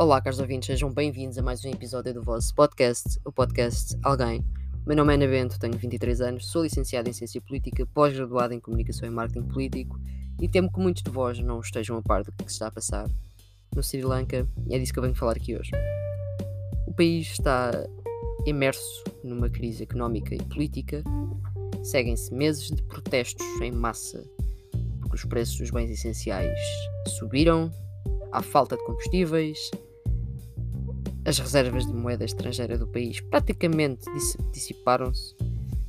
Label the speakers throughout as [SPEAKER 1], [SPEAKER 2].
[SPEAKER 1] Olá, caros ouvintes, sejam bem-vindos a mais um episódio do vosso podcast, o podcast Alguém. Meu nome é Ana Bento, tenho 23 anos, sou licenciado em Ciência Política, pós-graduado em Comunicação e Marketing Político e temo que muitos de vós não estejam a par do que se está a passar no Sri Lanka e é disso que eu venho falar aqui hoje. O país está imerso numa crise económica e política, seguem-se meses de protestos em massa porque os preços dos bens essenciais subiram, há falta de combustíveis, as reservas de moeda estrangeira do país praticamente dissiparam-se,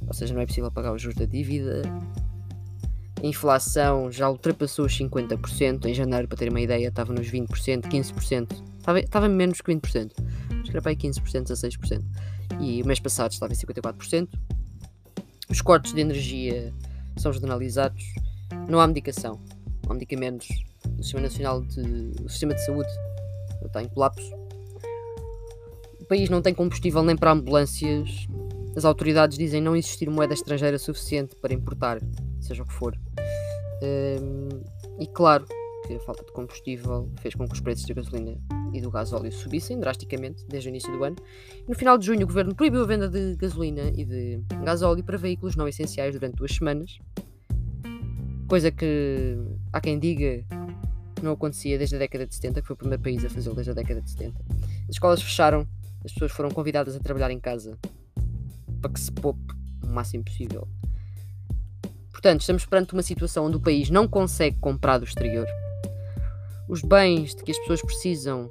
[SPEAKER 1] ou seja, não é possível pagar os juros da dívida. A inflação já ultrapassou os 50%, em janeiro, para ter uma ideia, estava nos 20%, 15%, estava, estava menos que 20%, acho que era para aí 15%, 16%, e o mês passado estava em 54%. Os cortes de energia são generalizados, não há medicação, não há medicamentos. O Sistema Nacional de, o Sistema de Saúde está em colapso. País não tem combustível nem para ambulâncias. As autoridades dizem não existir moeda estrangeira suficiente para importar, seja o que for. Um, e claro que a falta de combustível fez com que os preços da gasolina e do gás óleo subissem drasticamente desde o início do ano. no final de junho, o governo proibiu a venda de gasolina e de gás óleo para veículos não essenciais durante duas semanas. Coisa que há quem diga não acontecia desde a década de 70, que foi o primeiro país a fazê-lo desde a década de 70. As escolas fecharam, as pessoas foram convidadas a trabalhar em casa para que se poupe o máximo possível. Portanto, estamos perante uma situação onde o país não consegue comprar do exterior. Os bens de que as pessoas precisam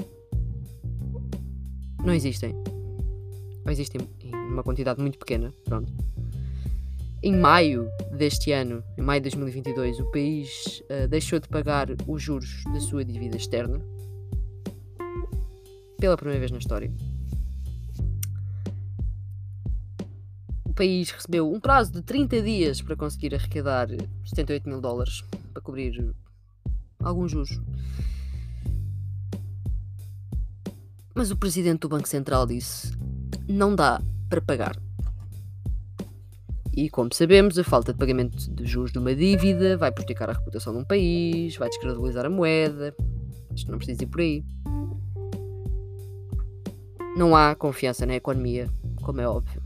[SPEAKER 1] não existem. Ou existem em uma quantidade muito pequena, pronto. Em maio deste ano, em maio de 2022, o país uh, deixou de pagar os juros da sua dívida externa pela primeira vez na história. País recebeu um prazo de 30 dias para conseguir arrecadar 78 mil dólares para cobrir alguns juros. Mas o presidente do Banco Central disse: não dá para pagar. E, como sabemos, a falta de pagamento de juros de uma dívida vai prejudicar a reputação de um país, vai descredibilizar a moeda. Isto não precisa ir por aí. Não há confiança na economia, como é óbvio.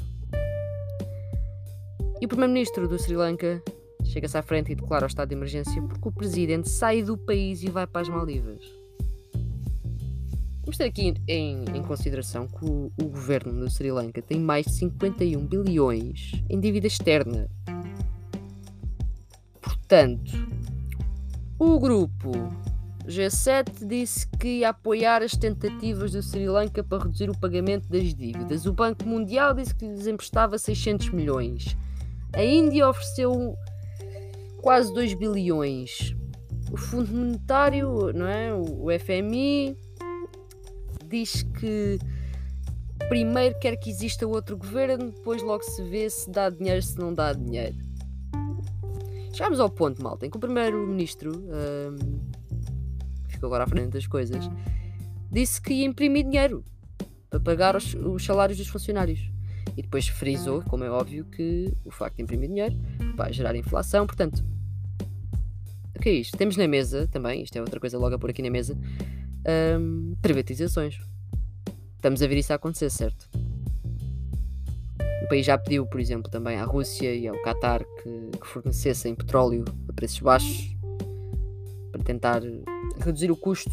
[SPEAKER 1] E o primeiro-ministro do Sri Lanka chega-se à frente e declara o estado de emergência porque o presidente sai do país e vai para as Maldivas. Vamos ter aqui em, em consideração que o, o, governo do Sri Lanka tem mais de 51 bilhões em dívida externa. Portanto, o grupo G7 disse que ia apoiar as tentativas do Sri Lanka para reduzir o pagamento das dívidas. O Banco Mundial disse que lhes emprestava 600 milhões. A Índia ofereceu quase 2 bilhões. O Fundo Monetário, não é? o FMI, diz que primeiro quer que exista outro governo, depois logo se vê se dá dinheiro, se não dá dinheiro. Chegámos ao ponto, malta, em que o primeiro-ministro, um, ficou agora à frente das coisas, disse que ia imprimir dinheiro para pagar os, os salários dos funcionários. E depois frisou, como é óbvio, que o facto de imprimir dinheiro vai gerar inflação. Portanto, o que é isto? Temos na mesa também, isto é outra coisa logo a pôr aqui na mesa, um, privatizações. Estamos a ver isso a acontecer, certo? O país já pediu, por exemplo, também à Rússia e ao Qatar que, que fornecessem petróleo a preços baixos para tentar reduzir o custo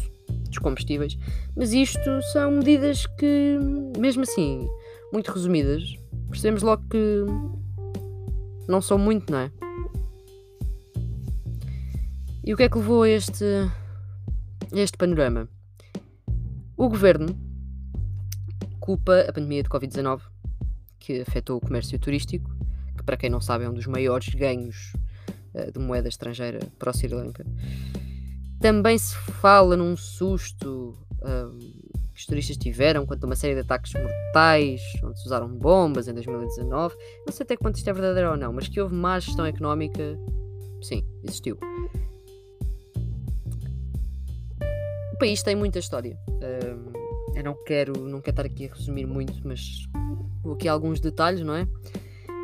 [SPEAKER 1] dos combustíveis. Mas isto são medidas que, mesmo assim, muito resumidas, percebemos logo que não são muito, não é? E o que é que levou a este, a este panorama? O governo culpa a pandemia de Covid-19, que afetou o comércio turístico, que, para quem não sabe, é um dos maiores ganhos uh, de moeda estrangeira para o Sri Lanka. Também se fala num susto uh, os turistas tiveram quanto a uma série de ataques mortais, onde se usaram bombas em 2019. Não sei até quanto isto é verdadeiro ou não, mas que houve má gestão económica, sim, existiu. país tem muita história. Eu não quero, não quero estar aqui a resumir muito, mas vou aqui alguns detalhes, não é?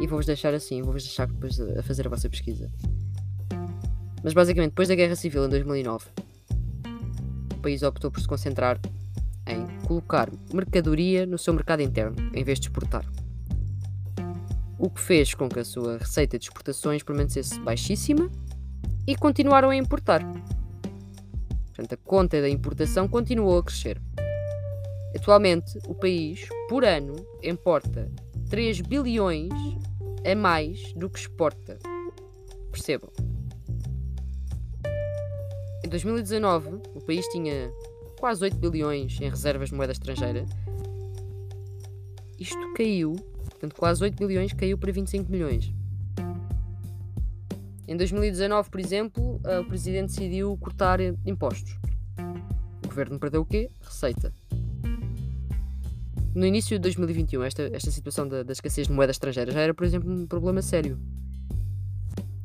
[SPEAKER 1] E vou-vos deixar assim, vou-vos deixar depois a fazer a vossa pesquisa. Mas basicamente, depois da Guerra Civil em 2009, o país optou por se concentrar em colocar mercadoria no seu mercado interno, em vez de exportar. O que fez com que a sua receita de exportações permanecesse baixíssima e continuaram a importar. Portanto, a conta da importação continuou a crescer. Atualmente, o país, por ano, importa 3 bilhões a mais do que exporta. Percebam. Em 2019, o país tinha quase 8 bilhões em reservas de moeda estrangeira. Isto caiu, portanto, quase 8 bilhões caiu para 25 milhões. Em 2019, por exemplo, o presidente decidiu cortar impostos. O governo perdeu o quê? Receita. No início de 2021, esta, esta situação da, da escassez de moeda estrangeira já era, por exemplo, um problema sério.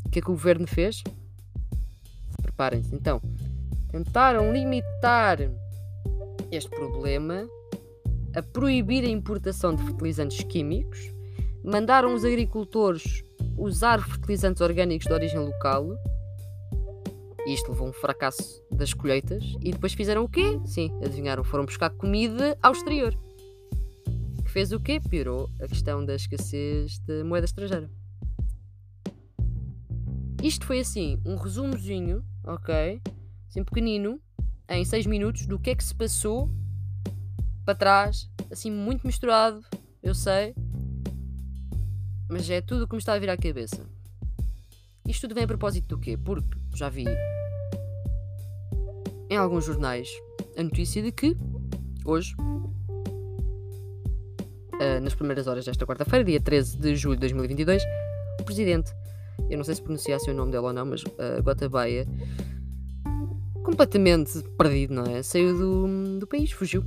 [SPEAKER 1] O que é que o governo fez? Preparem-se. Então, tentaram limitar este problema a proibir a importação de fertilizantes químicos, mandaram os agricultores usar fertilizantes orgânicos de origem local. Isto levou a um fracasso das colheitas. E depois fizeram o quê? Sim, adivinharam, foram buscar comida ao exterior. Que fez o quê? Piorou a questão da escassez de moeda estrangeira. Isto foi assim, um resumozinho, ok? Assim pequenino, em 6 minutos, do que é que se passou para trás, assim muito misturado, eu sei, mas é tudo o que me está a vir à cabeça. Isto tudo vem a propósito do quê? Porque já vi em alguns jornais a notícia de que hoje, uh, nas primeiras horas desta quarta-feira, dia 13 de julho de 2022, o presidente, eu não sei se pronunciasse o nome dela ou não, mas uh, Gotabaia, completamente perdido, não é? Saiu do, do país, fugiu.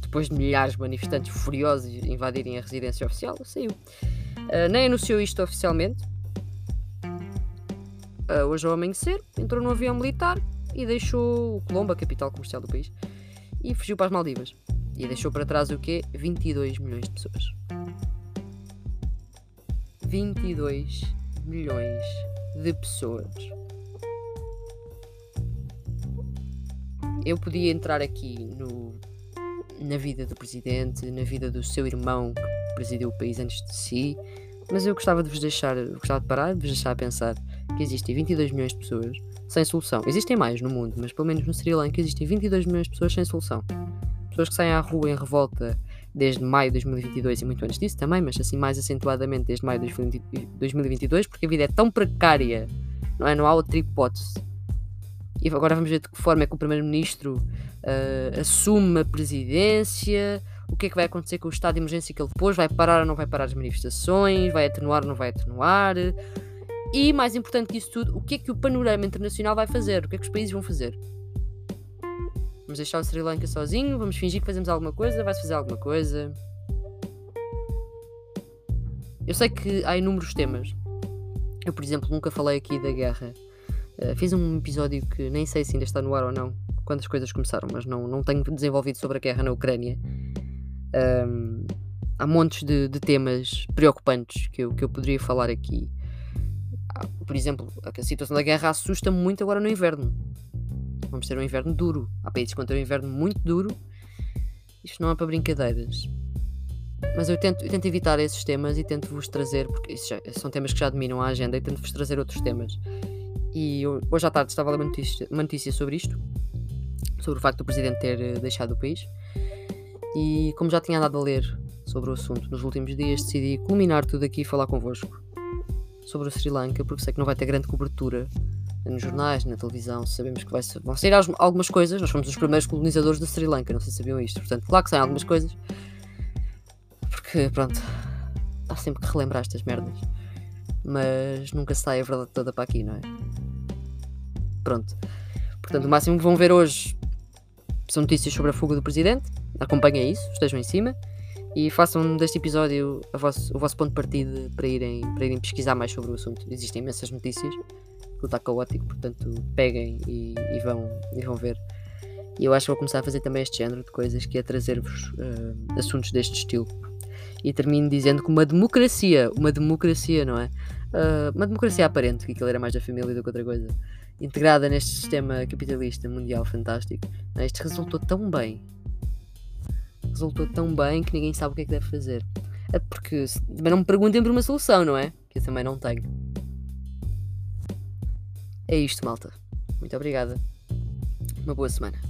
[SPEAKER 1] Depois de milhares de manifestantes furiosos invadirem a residência oficial, saiu. Uh, nem anunciou isto oficialmente. Uh, hoje ao amanhecer, entrou no avião militar e deixou Colombo, a capital comercial do país, e fugiu para as Maldivas. E deixou para trás o quê? 22 milhões de pessoas. 22 milhões de pessoas. Eu podia entrar aqui no, na vida do presidente, na vida do seu irmão que presidiu o país antes de si, mas eu gostava de vos deixar, gostava de parar, de vos deixar a pensar que existem 22 milhões de pessoas sem solução. Existem mais no mundo, mas pelo menos no Sri Lanka existem 22 milhões de pessoas sem solução. Pessoas que saem à rua em revolta desde maio de 2022 e muito antes disso também, mas assim mais acentuadamente desde maio de 2022, porque a vida é tão precária, não é? Não há outra hipótese. E agora vamos ver de que forma é que o Primeiro-Ministro uh, assume a presidência, o que é que vai acontecer com o estado de emergência que ele pôs, vai parar ou não vai parar as manifestações, vai atenuar ou não vai atenuar. E, mais importante que isso tudo, o que é que o panorama internacional vai fazer? O que é que os países vão fazer? Vamos deixar o Sri Lanka sozinho? Vamos fingir que fazemos alguma coisa? Vai-se fazer alguma coisa? Eu sei que há inúmeros temas. Eu, por exemplo, nunca falei aqui da guerra. Uh, fiz um episódio que nem sei se ainda está no ar ou não, quando as coisas começaram, mas não, não tenho desenvolvido sobre a guerra na Ucrânia. Um, há montes de, de, temas preocupantes que eu, que eu poderia falar aqui. Por exemplo, a situação da guerra assusta-me muito agora no inverno. Vamos ter um inverno duro. Há países que vão ter um inverno muito duro. Isto não é para brincadeiras. Mas eu tento, eu tento evitar esses temas e tento vos trazer, porque já, são temas que já dominam a agenda, e tento vos trazer outros temas. E hoje à tarde estava a ler uma notícia, uma notícia sobre isto, sobre o facto do presidente ter eh, deixado o país. E como já tinha andado a ler sobre o assunto nos últimos dias, decidi culminar tudo aqui e falar convosco sobre o Sri Lanka, porque sei que não vai ter grande cobertura nos jornais, na televisão. Sabemos que vai ser, vão sair algumas coisas. Nós fomos os primeiros colonizadores da Sri Lanka, não sei se sabiam isto. Portanto, claro que saem algumas coisas, porque pronto, há sempre que relembrar estas merdas, mas nunca sai a verdade toda para aqui, não é? Pronto. Portanto, o máximo que vão ver hoje são notícias sobre a fuga do presidente. Acompanhem isso, estejam em cima e façam deste episódio vosso, o vosso ponto de partida para irem, para irem pesquisar mais sobre o assunto. Existem imensas notícias, que está caótico, portanto peguem e, e, vão, e vão ver. E eu acho que vou começar a fazer também este género de coisas, que é trazer-vos uh, assuntos deste estilo. E termino dizendo que uma democracia, uma democracia, não é? Uh, uma democracia aparente, que aquilo era mais da família do que outra coisa integrada neste sistema capitalista mundial fantástico, né? isto resultou tão bem, resultou tão bem que ninguém sabe o que é que deve fazer. É porque também não me perguntem por uma solução, não é? Que eu também não tenho. É isto, malta. Muito obrigada. Uma boa semana.